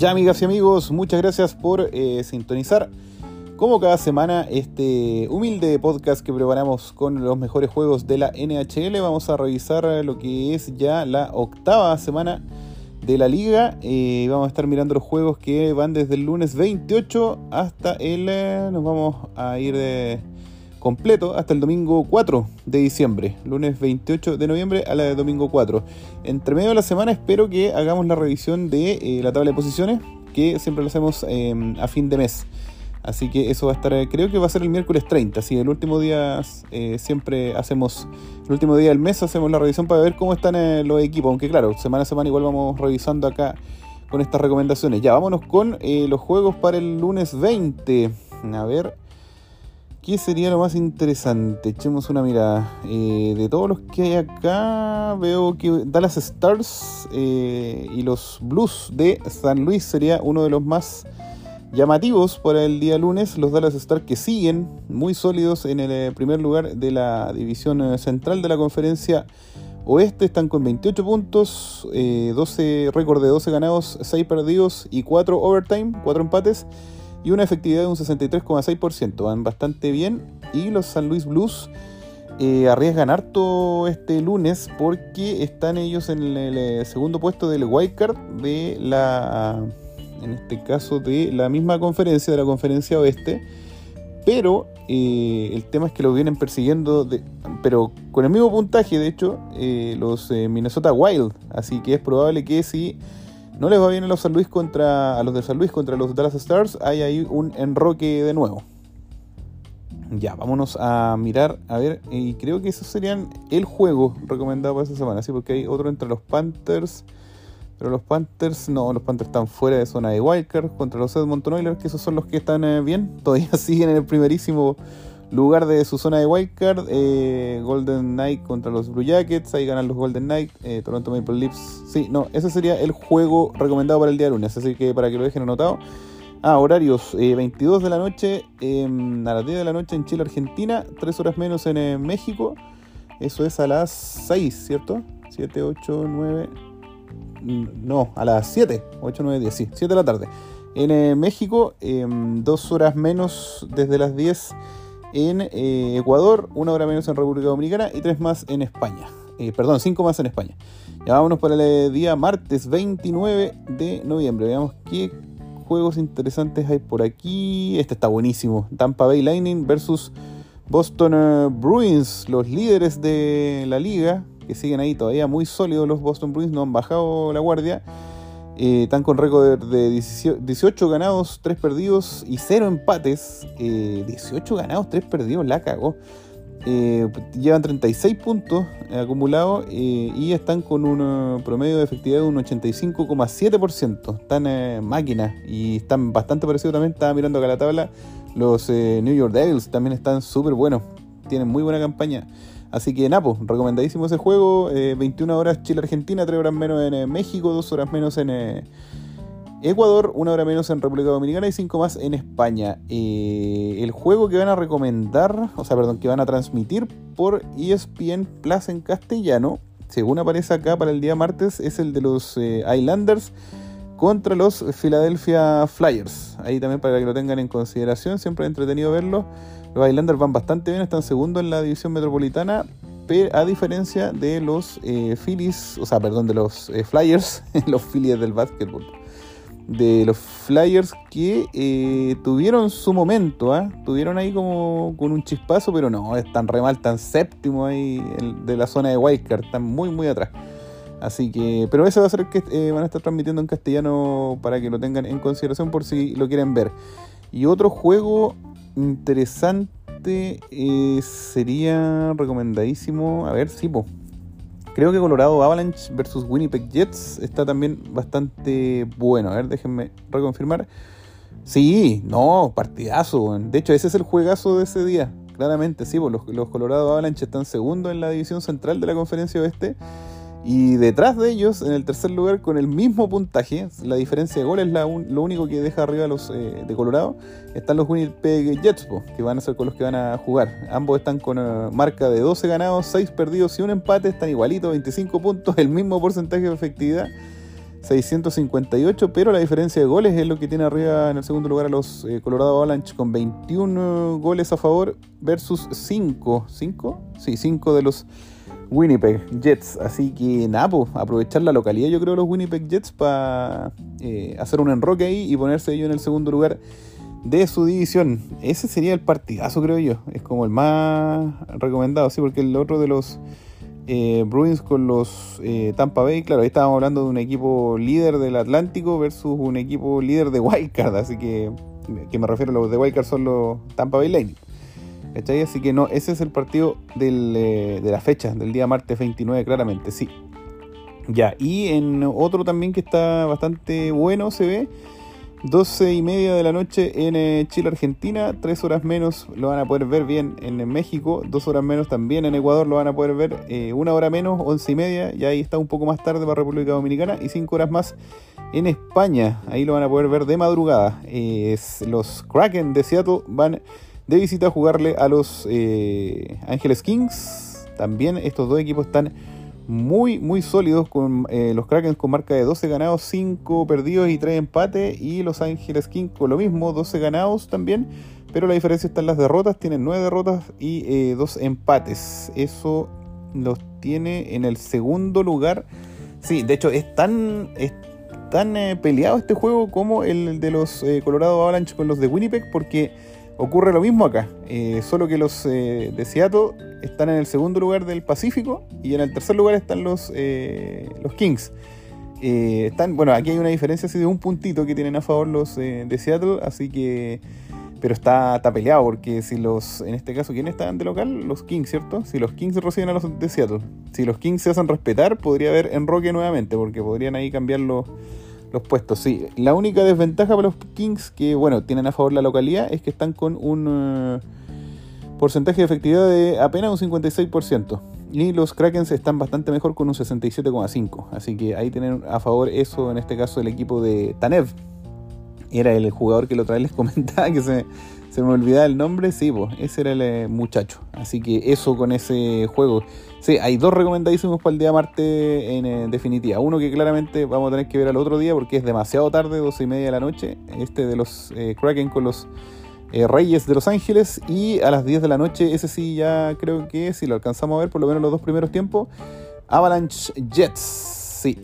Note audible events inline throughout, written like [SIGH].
Ya amigas y amigos, muchas gracias por eh, sintonizar como cada semana este humilde podcast que preparamos con los mejores juegos de la NHL. Vamos a revisar lo que es ya la octava semana de la liga. Eh, vamos a estar mirando los juegos que van desde el lunes 28 hasta el... Eh, nos vamos a ir de completo hasta el domingo 4 de diciembre, lunes 28 de noviembre a la de domingo 4. Entre medio de la semana espero que hagamos la revisión de eh, la tabla de posiciones, que siempre lo hacemos em, a fin de mes. Así que eso va a estar, eh, creo que va a ser el miércoles 30. Así el último día eh, siempre hacemos, el último día del mes hacemos la revisión para ver cómo están los equipos. Aunque claro, semana a semana igual vamos revisando acá con estas recomendaciones. Ya, vámonos con los juegos para el lunes 20. A ver, ¿Qué sería lo más interesante? Echemos una mirada. Eh, de todos los que hay acá, veo que Dallas Stars eh, y los Blues de San Luis sería uno de los más llamativos para el día lunes. Los Dallas Stars que siguen muy sólidos en el eh, primer lugar de la división central de la conferencia oeste. Están con 28 puntos, 12 récord de 12 ganados, 6 perdidos y 4 overtime, 4 empates y una efectividad de un 63,6%. Van bastante bien y los San Luis Blues eh, arriesgan harto este lunes porque están ellos en el, eh, segundo puesto del wildcard de la, en este caso de la misma conferencia, de la conferencia oeste. Pero eh, el tema es que lo vienen persiguiendo, pero con el mismo puntaje, de hecho, los Minnesota Wild. Así que es probable que si no les va bien a los San Luis contra a los de San Luis contra los Dallas Stars, hay ahí un enroque de nuevo. Ya, vámonos a mirar, a ver, y creo que esos serían el juego recomendado para esta semana, sí, porque hay otro entre los Panthers, pero los Panthers, no, los Panthers están fuera de zona de Wildcard contra los Edmonton Oilers, que esos son los que están eh, bien, todavía [LAUGHS] siguen en el primerísimo lugar de su zona de wildcard. Eh, Golden Knight contra los Blue Jackets. Ahí ganan los Golden Knight. Eh, Toronto Maple Leafs. Sí, no, ese sería el juego recomendado para el día lunes. Así que para que lo dejen anotado. Ah, horarios. 22 eh, de la noche em, a las 10 de la noche en Chile, Argentina. 3 horas menos en México. Eso es a las 6, ¿cierto? 7, 8, 9. No, a las 7. 8, 9, 10. Sí, 7 de la tarde. En México, 2 em, horas menos desde las 10 en eh, Ecuador, una hora menos en República Dominicana y tres más en España. Eh, perdón, cinco más en España. Ya vámonos para el eh, día martes 29 de noviembre. Veamos qué juegos interesantes hay por aquí. Este está buenísimo. Tampa Bay Lightning versus Boston Bruins, los líderes de la liga, que siguen ahí todavía muy sólidos los Boston Bruins, no han bajado la guardia. Eh, están con récord de 18 ganados, 3 perdidos y 0 empates. 18 eh, ganados, 3 perdidos, la cagó. Eh, llevan 36 puntos acumulados y están con un promedio de efectividad de un 85,7%. Están máquinas y están bastante parecidos también. Estaba mirando acá la tabla. Los New York Devils también están súper buenos. Tienen muy buena campaña. Así que Napo, recomendadísimo ese juego. 21 eh, horas Chile-Argentina, 3 horas menos en eh, México, 2 horas menos en eh, Ecuador, 1 hora menos en República Dominicana y 5 más en España. el juego que van a recomendar, o sea, perdón, que van a transmitir por ESPN Plus en castellano, según aparece acá para el día martes, es el de los Islanders contra los Philadelphia Flyers. Ahí también para que lo tengan en consideración, siempre entretenido verlo. Los Islanders van bastante bien, están segundo en la división metropolitana, a diferencia de los eh, Phillies, o sea, perdón, de los eh, Flyers, [LAUGHS] los Phillies del básquetbol. De los Flyers que eh, tuvieron su momento, ¿ah? tuvieron ahí como con un chispazo, pero no, están re mal, están séptimo ahí de la zona de Wildcard, están muy, muy atrás. Así que, pero ese va a ser que van a estar transmitiendo en castellano para que lo tengan en consideración por si lo quieren ver. Y otro juego interesante eh, sería recomendadísimo. A ver, sí, Creo que Colorado Avalanche versus Winnipeg Jets está también bastante bueno. A ver, déjenme reconfirmar. Sí, no, partidazo. De hecho, ese es el juegazo de ese día. Claramente, sí, los, los Colorado Avalanche están segundo en la división central de la conferencia oeste. Y detrás de ellos, en el tercer lugar, con el mismo puntaje, la diferencia de goles es lo único que deja arriba los eh, de Colorado, están los Winnipeg Jets, que van a ser con los que van a jugar. Ambos están con eh, marca de 12 ganados, 6 perdidos y un empate, están igualitos, 25 puntos, el mismo porcentaje de efectividad. 658, pero la diferencia de goles es lo que tiene arriba en el segundo lugar a los eh, Colorado Avalanche con 21 goles a favor versus 5, 5? Sí, 5 de los Winnipeg Jets. Así que nada, pues, aprovechar la localidad yo creo los Winnipeg Jets para eh, hacer un enroque ahí y ponerse ellos en el segundo lugar de su división. Ese sería el partidazo creo yo. Es como el más recomendado, sí, porque el otro de los eh, Bruins con los eh, Tampa Bay, claro, ahí estábamos hablando de un equipo líder del Atlántico versus un equipo líder de Wildcard, así que, que me refiero a los de Wildcard son los Tampa Bay Lightning. ¿Cachai? Así que no, ese es el partido eh, de la fecha, del día martes 29, claramente, sí. Ya, y en otro también que está bastante bueno se ve 12 y media de la noche en eh, Chile, Argentina. 3 horas menos lo van a poder ver bien en México. 2 horas menos también en Ecuador lo van a poder ver. Eh, una hora menos, 11 y media. Y ahí está un poco más tarde para República Dominicana. Y 5 horas más en España. Ahí lo van a poder ver de madrugada. los Kraken de Seattle van de visita a jugarle a los eh, Ángeles Kings. También estos dos equipos están muy, muy sólidos con eh, los Kraken con marca de 12 ganados, 5 perdidos y 3 empates. Y los Ángeles Kings con lo mismo, 12 ganados también. Pero la diferencia está en las derrotas. Tienen 9 derrotas y 2 eh, empates. Eso los tiene en el segundo lugar. Sí, de hecho es tan, es tan eh, peleado este juego como el de los Colorado Avalanche con los de Winnipeg. Porque ocurre lo mismo acá. solo que los de Seattle están en el segundo lugar del Pacífico y en el tercer lugar están los, eh, los Kings. Eh, están, bueno, aquí hay una diferencia así de un puntito que tienen a favor los eh, de Seattle, así que. Pero está, está, peleado porque si los. En este caso, ¿quién están de local? Los Kings, ¿cierto? Si los Kings reciben a los de Seattle. Si los Kings se hacen respetar, podría haber enroque nuevamente, porque podrían ahí cambiar los, los puestos. Sí, la única desventaja para los Kings que, bueno, tienen a favor la localidad es que están con un porcentaje de efectividad de apenas un 56%. Y los Krakens están bastante mejor con un 67,5%. Así que ahí tienen a favor eso, en este caso, el equipo de Tanev. Era el jugador que la otra vez les [LAUGHS] comentaba que se, se me olvidaba el nombre. Sí, ese era el eh, muchacho. Así que eso con ese juego. Sí, hay dos recomendadísimos para el día martes en eh, definitiva. Uno que claramente vamos a tener que ver al otro día porque es demasiado tarde, 12 y media de la noche. Este de los eh, Kraken con los eh, Reyes de Los Ángeles y a las 10 de la noche, ese sí ya creo que si lo alcanzamos a ver por lo menos los dos primeros tiempos, Avalanche Jets, sí,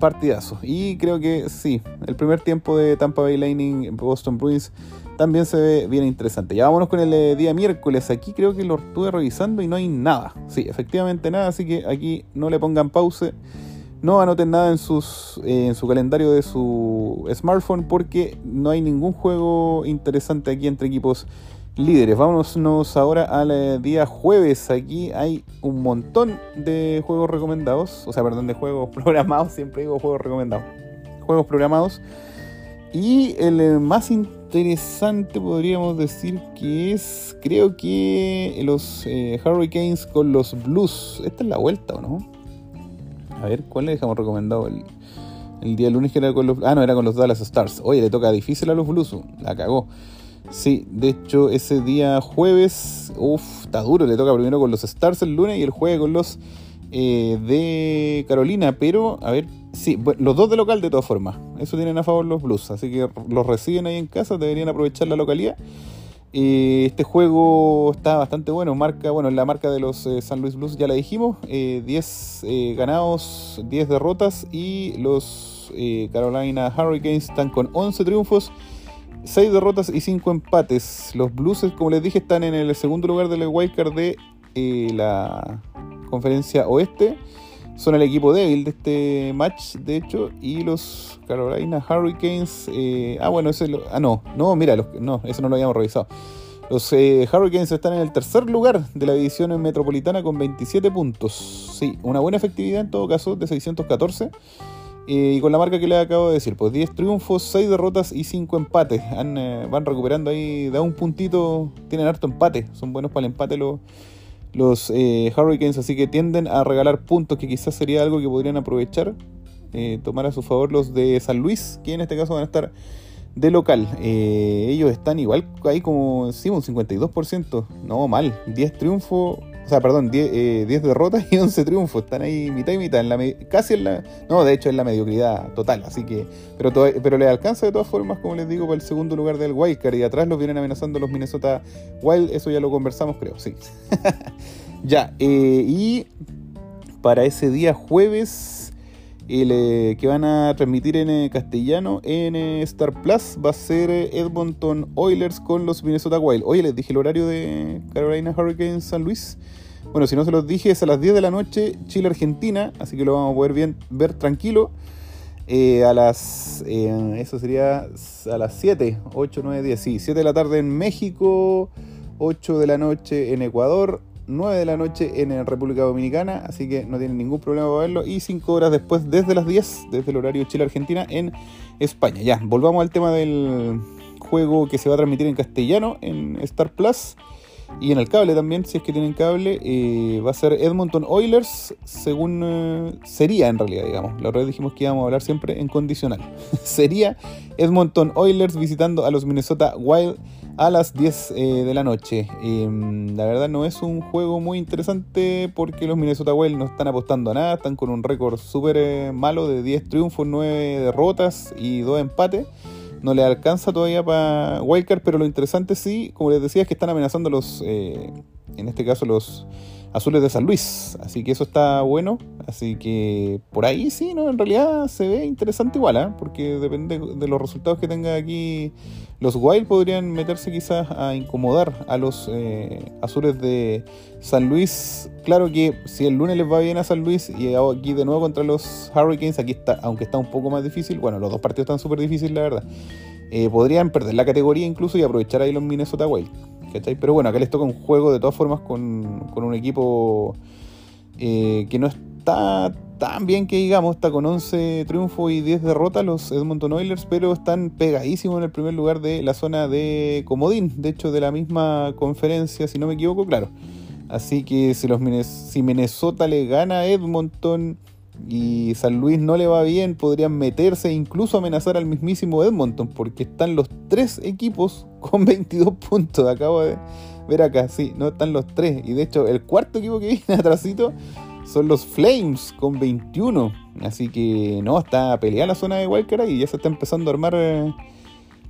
partidazo. Y creo que sí, el primer tiempo de Tampa Bay Lightning, Boston Bruins, también se ve bien interesante. Ya vámonos con el eh, día miércoles, aquí creo que lo estuve revisando y no hay nada, sí, efectivamente nada, así que aquí no le pongan pause no anoten nada en, sus, eh, en su calendario de su smartphone porque no hay ningún juego interesante aquí entre equipos líderes. Vámonos ahora al eh, día jueves. Aquí hay un montón de juegos recomendados. O sea, perdón, de juegos [LAUGHS] programados. Siempre digo juegos recomendados. Juegos programados. Y el más interesante podríamos decir que es, creo que los Hurricanes con los Blues. Esta es la vuelta, ¿o no? A ver, ¿cuál le dejamos recomendado el, el día lunes que era con los... Ah, no, era con los Dallas Stars. Oye, le toca difícil a los Blues. La cagó. Sí, de hecho, ese día jueves, uff, está duro. Le toca primero con los Stars el lunes y el jueves con los eh, de Carolina. Pero, a ver, sí, los dos de local de todas formas. Eso tienen a favor los Blues. Así que los reciben ahí en casa, deberían aprovechar la localidad este juego está bastante bueno, marca, bueno, la marca de los eh, San Luis Blues ya la dijimos, 10 eh, eh, ganados, 10 derrotas y los Carolina Hurricanes están con 11 triunfos, 6 derrotas y 5 empates. Los Blues, como les dije, están en el segundo lugar del wildcard de la conferencia oeste son el equipo débil de este match, de hecho, y los Carolina Hurricanes. Eh, ah, bueno, ese lo, ah, no, no, mira, no, eso no lo habíamos revisado. Los eh, Hurricanes están en el tercer lugar de la división metropolitana con 27 puntos. Sí, una buena efectividad en todo caso, de 614. Eh, y con la marca que les acabo de decir, pues 10 triunfos, 6 derrotas y 5 empates. van recuperando ahí, da un puntito, tienen harto empate, son buenos para el empate los los eh, Hurricanes, así que tienden a regalar puntos, que quizás sería algo que podrían aprovechar, eh, tomar a su favor los de San Luis, que en este caso van a estar de local. Eh, ellos están igual ahí como, sí, un 52%, no mal, 10 triunfos, sea, perdón, 10, eh, derrotas y [LAUGHS] 11 triunfos. Están ahí mitad y mitad, casi en la... No, de hecho es la mediocridad total, así que... Pero, le alcanza de todas formas, como les digo, para el segundo lugar del Wildcard y atrás los vienen amenazando los Minnesota Wild, eso ya lo conversamos creo, sí. [LAUGHS] ya, eh, y para ese día jueves el que van a transmitir en eh, castellano en eh, Star Plus va a ser eh, Edmonton Oilers con los Minnesota Wild. Oye, les dije el horario de Carolina Hurricanes San Luis. Bueno, si no se los dije, es a las 10 de la noche, Chile-Argentina, así que lo vamos a poder bien, ver tranquilo. a las. eso sería a las 7, 8, 9, 10, sí, 7 de la tarde en México, 8 de la noche en Ecuador, 9 de la noche en República Dominicana, así que no tienen ningún problema para verlo. Y 5 horas después, desde las 10, desde el horario Chile-Argentina, en España. Ya, volvamos al tema del juego que se va a transmitir en castellano en Star Plus. Y en el cable también, si es que tienen cable, eh, va a ser Edmonton Oilers, según eh, sería en realidad, digamos. La otra vez dijimos que íbamos a hablar siempre en condicional. [LAUGHS] sería Edmonton Oilers visitando a los Minnesota Wild a las 10 eh, de la noche. Em, la verdad no es un juego muy interesante porque los Minnesota Wild no están apostando a nada, están con un récord súper malo de 10 triunfos, 9 derrotas y 2 empates. No le alcanza todavía para Wildcard, pero lo interesante sí, como les decía, es que están amenazando los, eh, en este caso los Azules de San Luis. Así que eso está bueno. Así que por ahí sí, ¿no? En realidad se ve interesante igual, ¿eh? Porque depende de los resultados que tenga aquí. Los Wild podrían meterse quizás a incomodar a los eh, Azules de San Luis. Claro que si el lunes les va bien a San Luis y aquí de nuevo contra los Hurricanes, aquí está, aunque está un poco más difícil, bueno, los dos partidos están súper difíciles, la verdad. Eh, podrían perder la categoría incluso y aprovechar ahí los Minnesota Wild. Pero bueno, acá les toca un juego de todas formas con, un equipo eh, que no está tan bien que digamos, está con 11 triunfos y 10 derrotas los Edmonton Oilers, pero están pegadísimos en el primer lugar de la zona de Comodín, de hecho de la misma conferencia, si no me equivoco, claro. Así que si, los, si Minnesota le gana a Edmonton y San Luis no le va bien, podrían meterse e incluso amenazar al mismísimo Edmonton, porque están los tres equipos [LAUGHS] con 22 puntos. Acabo de ver acá, sí, no están los tres. Y de hecho, el cuarto equipo que [LAUGHS] viene atrásito son los Flames con 21. Así que no, está peleada la zona de Walker y ya se está empezando a armar eh,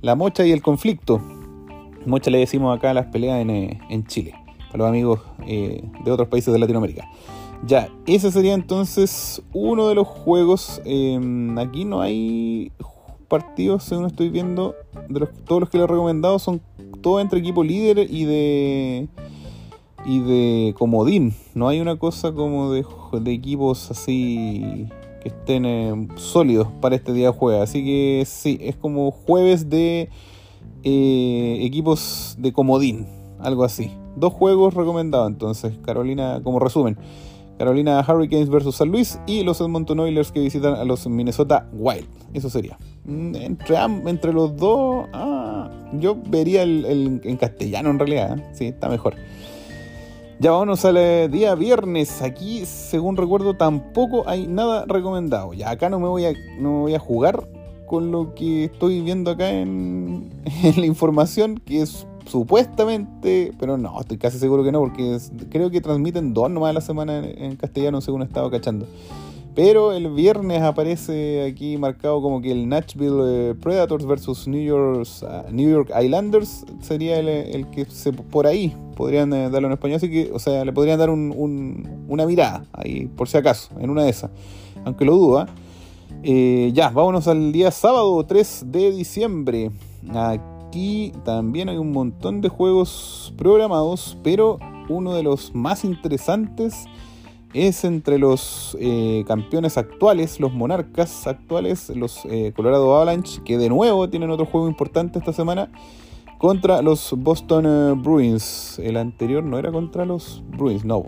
la mocha y el conflicto. Mocha le decimos acá a las peleas en, eh, Chile, para los amigos eh, de otros países de Latinoamérica. Ya, ese sería entonces uno de los juegos. Em, aquí no hay partidos, según estoy viendo, de los, todos los que le he recomendado son todos entre equipo líder y de y de comodín. No hay una cosa como de, equipos así que estén em, sólidos para este día de juego. Así que sí, es como jueves de eh, equipos de comodín, algo así. Dos juegos recomendados entonces, Carolina, como resumen. Carolina Hurricanes versus San Luis y los Edmonton Oilers que visitan a los Minnesota Wild. Eso sería. Mm, entre, entre los dos, ah, yo vería el, en castellano en realidad. ¿eh? Sí, está mejor. Ya vámonos al día viernes. Aquí, según recuerdo, tampoco hay nada recomendado. Ya acá no me voy a, no voy a jugar con lo que estoy viendo acá en [LAUGHS] la información, que es Supuestamente, pero no, estoy casi seguro que no, porque creo que transmiten dos nomás a la semana en, castellano, según estaba cachando. Pero el viernes aparece aquí marcado como que el Nashville eh, Predators versus New York, ah, New York Islanders sería el, que se, por ahí podrían eh, darlo en español. Así que, o sea, le podrían dar una mirada ahí, por si acaso, en una de esas. Aunque lo duda. Eh, ya, vámonos al día sábado 3 de diciembre. Aquí aquí también hay un montón de juegos programados, pero uno de los más interesantes es entre los eh, campeones actuales, los monarcas actuales, los eh, Colorado Avalanche, que de nuevo tienen otro juego importante esta semana, contra los Boston eh, Bruins. El anterior no era contra los Bruins, no.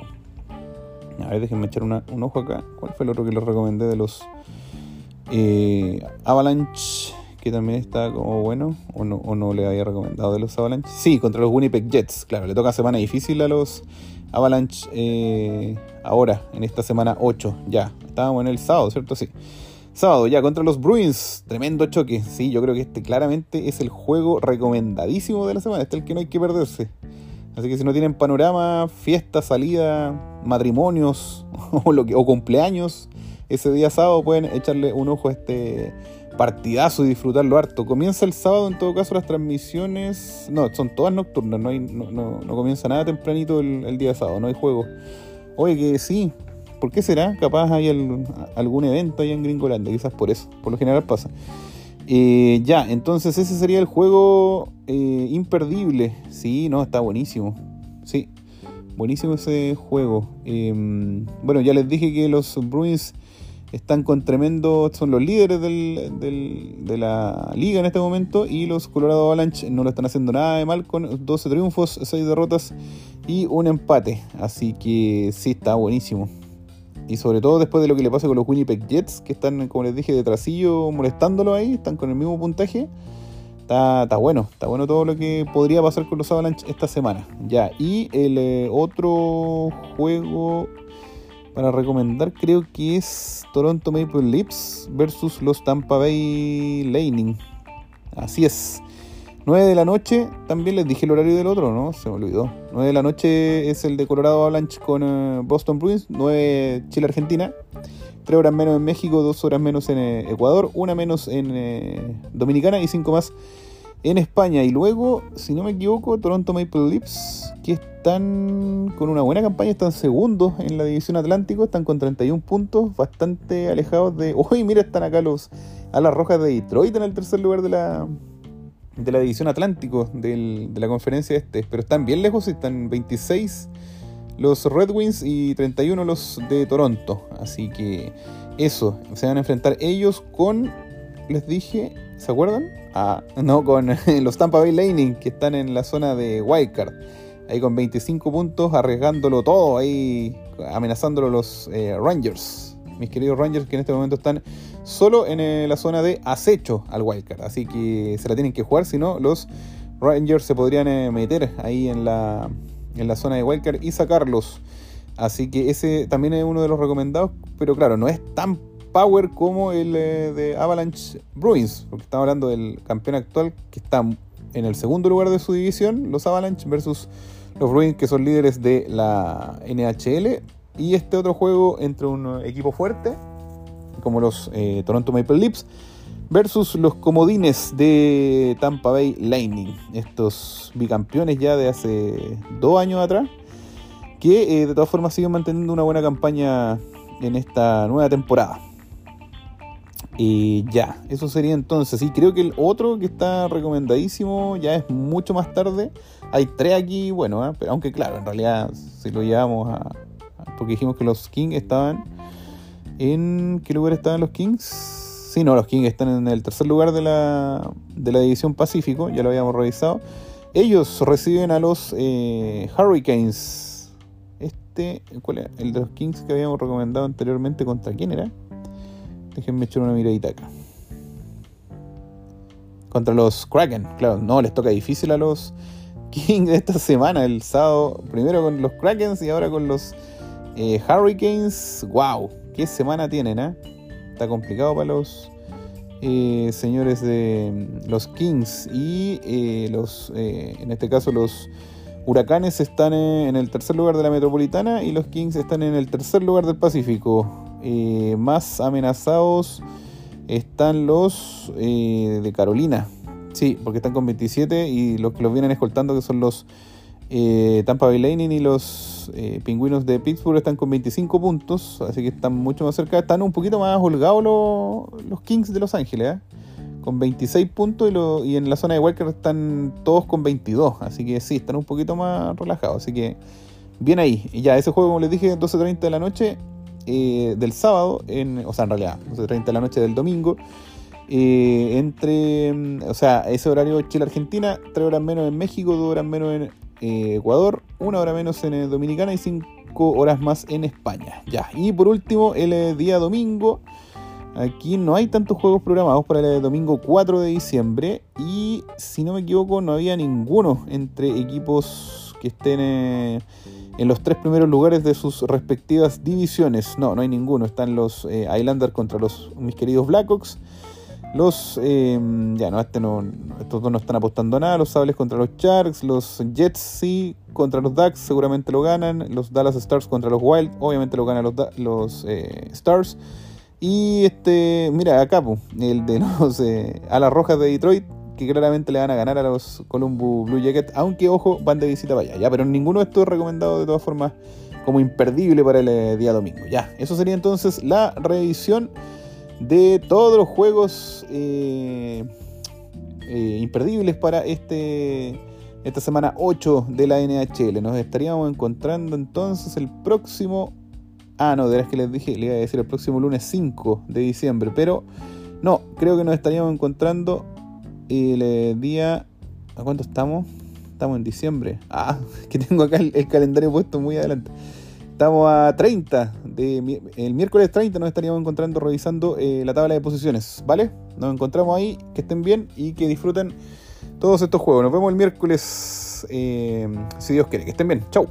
A ver, déjenme echar un ojo acá. ¿Cuál fue el otro que les recomendé de los Avalanche? Que también está como bueno, o no, o no le había recomendado de los Avalanche. Sí, contra los Winnipeg Jets, claro, le toca semana difícil a los Avalanche eh, ahora, en esta semana 8, ya. Estábamos en el sábado, ¿cierto? Sí. Sábado, ya, contra los Bruins, tremendo choque. Sí, yo creo que este claramente es el juego recomendadísimo de la semana, este es el que no hay que perderse. Así que si no tienen panorama, fiesta, salida, matrimonios [LAUGHS] o, lo que, o cumpleaños, ese día sábado pueden echarle un ojo a este partidazo y disfrutarlo harto. Comienza el sábado en todo caso las transmisiones. No, son todas nocturnas, no, hay, no, no, comienza nada tempranito el, día sábado, no hay juego. Oye, que sí, ¿por qué será? Capaz hay algún evento ahí en Gringolandia, quizás por eso, por lo general pasa. Eh, ya, entonces ese sería el juego eh, imperdible. Sí, no, está buenísimo. Sí, buenísimo ese juego. Em, bueno, ya les dije que los Bruins están con tremendo, son los líderes de la liga en este momento y los Colorado Avalanche no lo están haciendo nada de mal con 12 triunfos, 6 derrotas y un empate. Así que sí, está buenísimo. Y sobre todo después de lo que le pasa con los Winnipeg Jets, que están, como les dije, de trasillo molestándolo ahí, están con el mismo puntaje. Está, está, bueno, está bueno todo lo que podría pasar con los Avalanche esta semana. Ya, y el eh, otro juego para recomendar creo que es Toronto Maple Leafs versus los Tampa Bay Lightning. Así es. 9 de la noche, también les dije el horario del otro, ¿no? Se me olvidó. 9 de la noche es el de Colorado Avalanche con eh, Boston Bruins, 9 Chile-Argentina, 3 horas menos en México, 2 horas menos en eh, Ecuador, una menos en eh, Dominicana y 5 más en España. Y luego, si no me equivoco, Toronto Maple Leafs, que están con una buena campaña, están segundos en la división Atlántico, están con 31 puntos, bastante alejados de... Uy, mira, están acá los a las rojas de Detroit en el tercer lugar de la, de la división Atlántico de la conferencia este, pero están bien lejos, están 26 los Red Wings y 31 los de Toronto. Así que eso, se van a enfrentar ellos con, les dije, ¿se acuerdan? No, con [LAUGHS] los Tampa Bay Lightning que están en la zona de Wildcard. Ahí con 25 puntos, arriesgándolo todo, ahí amenazándolo los eh, Rangers. Mis queridos Rangers que en este momento están solo en eh, la zona de acecho al wildcard. Así que se la tienen que jugar, si no, los Rangers se podrían eh, meter ahí en la, en la zona de wildcard y sacarlos. Así que ese también es uno de los recomendados, pero claro, no es tan power como el eh, de Avalanche Bruins, porque estamos hablando del campeón actual que está en el segundo lugar de su división, los Avalanche versus los Bruins que son líderes de la NHL. Y este otro juego entre un equipo fuerte como los eh, Toronto Maple Leafs, versus los comodines de Tampa Bay Lightning, estos bicampeones ya de hace dos años atrás, que eh, de todas formas siguen manteniendo una buena campaña en esta nueva temporada. Y ya, eso sería entonces. Y creo que el otro que está recomendadísimo ya es mucho más tarde. Hay tres aquí, bueno, ¿eh? pero aunque claro, en realidad si lo llevamos a, Porque dijimos que los Kings estaban ¿En qué lugar estaban los Kings? Sí, no, los Kings están en el tercer lugar de la, de la división Pacífico, ya lo habíamos revisado. Ellos reciben a los eh, Hurricanes. Este, ¿cuál era? El de los Kings que habíamos recomendado anteriormente, ¿contra quién era? Déjenme echar una miradita acá. Contra los Kraken, claro, no, les toca difícil a los Kings esta semana, el sábado, primero con los Krakens y ahora con los eh, Hurricanes. ¡Wow! ¿Qué semana tienen, eh? Está complicado para los eh, señores de mm, los Kings y eh, los, en este caso los Huracanes están en el tercer lugar de la Metropolitana y los Kings están en el tercer lugar del Pacífico. Más amenazados están los de Carolina. Sí, porque están con 27 y los que los vienen escoltando que son los Tampa Bay Lightning y los eh, pingüinos de Pittsburgh están con 25 puntos, así que están mucho más cerca. Están un poquito más holgados los, Kings de Los Ángeles, ¿eh? con 26 puntos y, en la zona de Walker están todos con 22, así que sí, están un poquito más relajados. Así que bien ahí. Y ya, ese juego, como les dije, 12.30 de la noche eh, del sábado, en, o sea, en realidad, 12.30 de la noche del domingo. entre, mm, o sea, ese horario Chile-Argentina, 3 horas menos en México, 2 horas menos en eh, Ecuador, una hora menos en eh, Dominicana y cinco horas más en España. Ya, y por último, el eh, día domingo. Aquí no hay tantos juegos programados para el domingo 4 de diciembre. Y si no me equivoco, no había ninguno entre equipos que estén en los tres primeros lugares de sus respectivas divisiones. No, no hay ninguno. Están los Islanders contra los mis queridos Blackhawks. Los. Em, ya, no, este no, estos dos no están apostando nada. Los Sables contra los Sharks. Los Jets sí contra los Ducks, seguramente lo ganan. Los Dallas Stars contra los Wild, obviamente lo ganan los, los eh, Stars. Y este, mira, acá, el de [LAUGHS] los eh, Alas Rojas de Detroit, que claramente le van a ganar a los Columbus Blue Jackets, aunque ojo, van de visita para allá. Pero ninguno de estos es recomendado de todas formas como imperdible para el eh, día domingo. Ya, eso sería entonces la revisión de todos los juegos eh, eh, imperdibles para este esta semana 8 de la NHL. Nos estaríamos encontrando entonces el próximo. Ah, no, de las que les dije, le iba a decir el próximo lunes 5 de diciembre, pero no, creo que nos estaríamos encontrando el día. ¿A cuánto estamos? Estamos en diciembre. Ah, [LAUGHS] que tengo acá el calendario puesto muy adelante. Estamos a 30. De, el miércoles 30 nos estaríamos encontrando revisando eh, la tabla de posiciones, ¿vale? Nos encontramos ahí, que estén bien y que disfruten todos estos juegos. Nos vemos el miércoles, eh, si Dios quiere. Que estén bien. Chau.